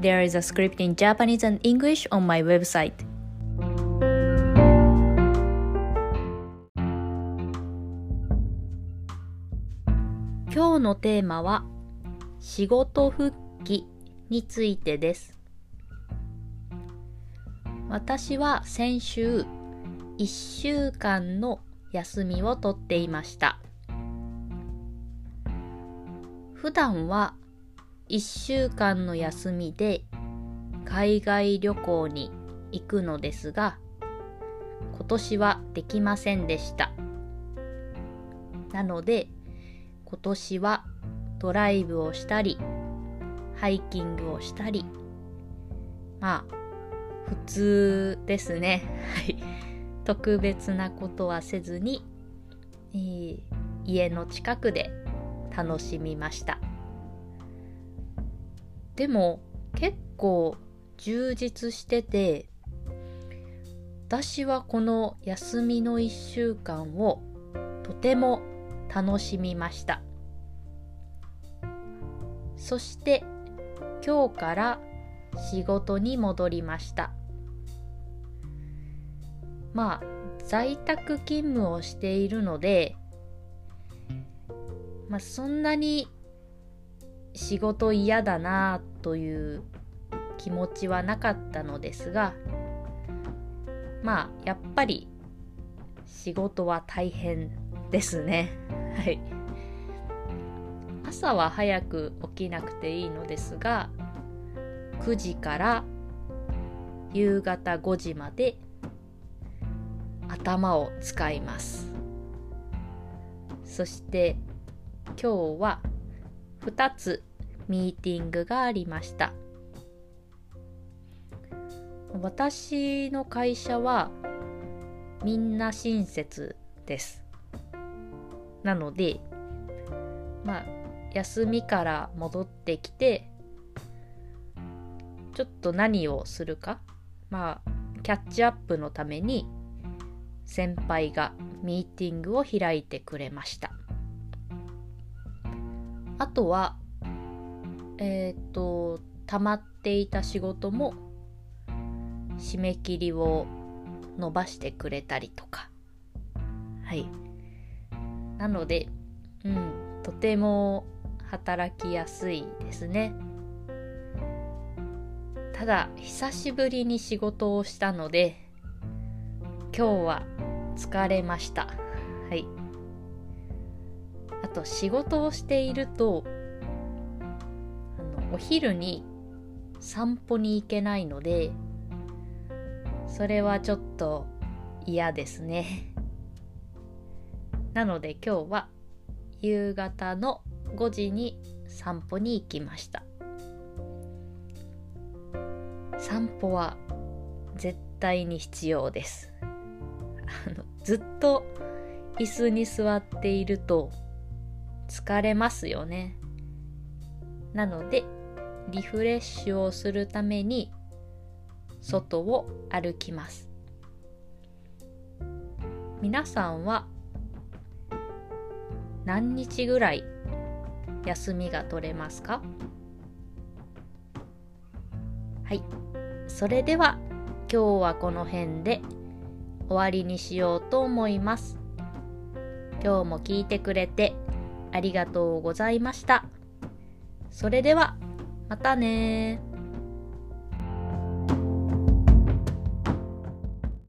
There is a script in Japanese and English on my website. 今日のテーマは仕事復帰についてです。私は先週1週間の休みをとっていました。普段は1週間の休みで海外旅行に行くのですが今年はできませんでした。なので今年はドライブをしたりハイキングをしたりまあ普通ですね。はい。特別なことはせずに、えー、家の近くで楽しみました。でも結構充実してて私はこの休みの1週間をとても楽しみました。そして今日から仕事に戻りました。まあ在宅勤務をしているのでまあそんなに仕事嫌だなという気持ちはなかったのですがまあやっぱり仕事は大変ですね。はい。朝は早く起きなくていいのですが9時から夕方5時まで頭を使います。そして今日は2つミーティングがありました。私の会社はみんな親切です。なのでまあ休みから戻ってきてちょっと何をするかまあキャッチアップのために先輩がミーティングを開いてくれました。あとはえっ、と溜まっていた仕事も締め切りを伸ばしてくれたりとか。はい。なのでうんとても働きやすいですね。ただ久しぶりに仕事をしたので今日は疲れました。はい。あと仕事をしているとお昼に散歩に行けないのでそれはちょっと嫌ですね。なので今日は夕方の5時に散歩に行きました。散歩は絶対に必要です。あのずっと椅子に座っていると疲れますよね。なのでリフレッシュをするために外を歩きます。皆さんは何日ぐらい休みが取れますか？はい。それでは今日はこの辺で終わりにしようと思います。今日も聞いてくれてありがとうございました。それではまたね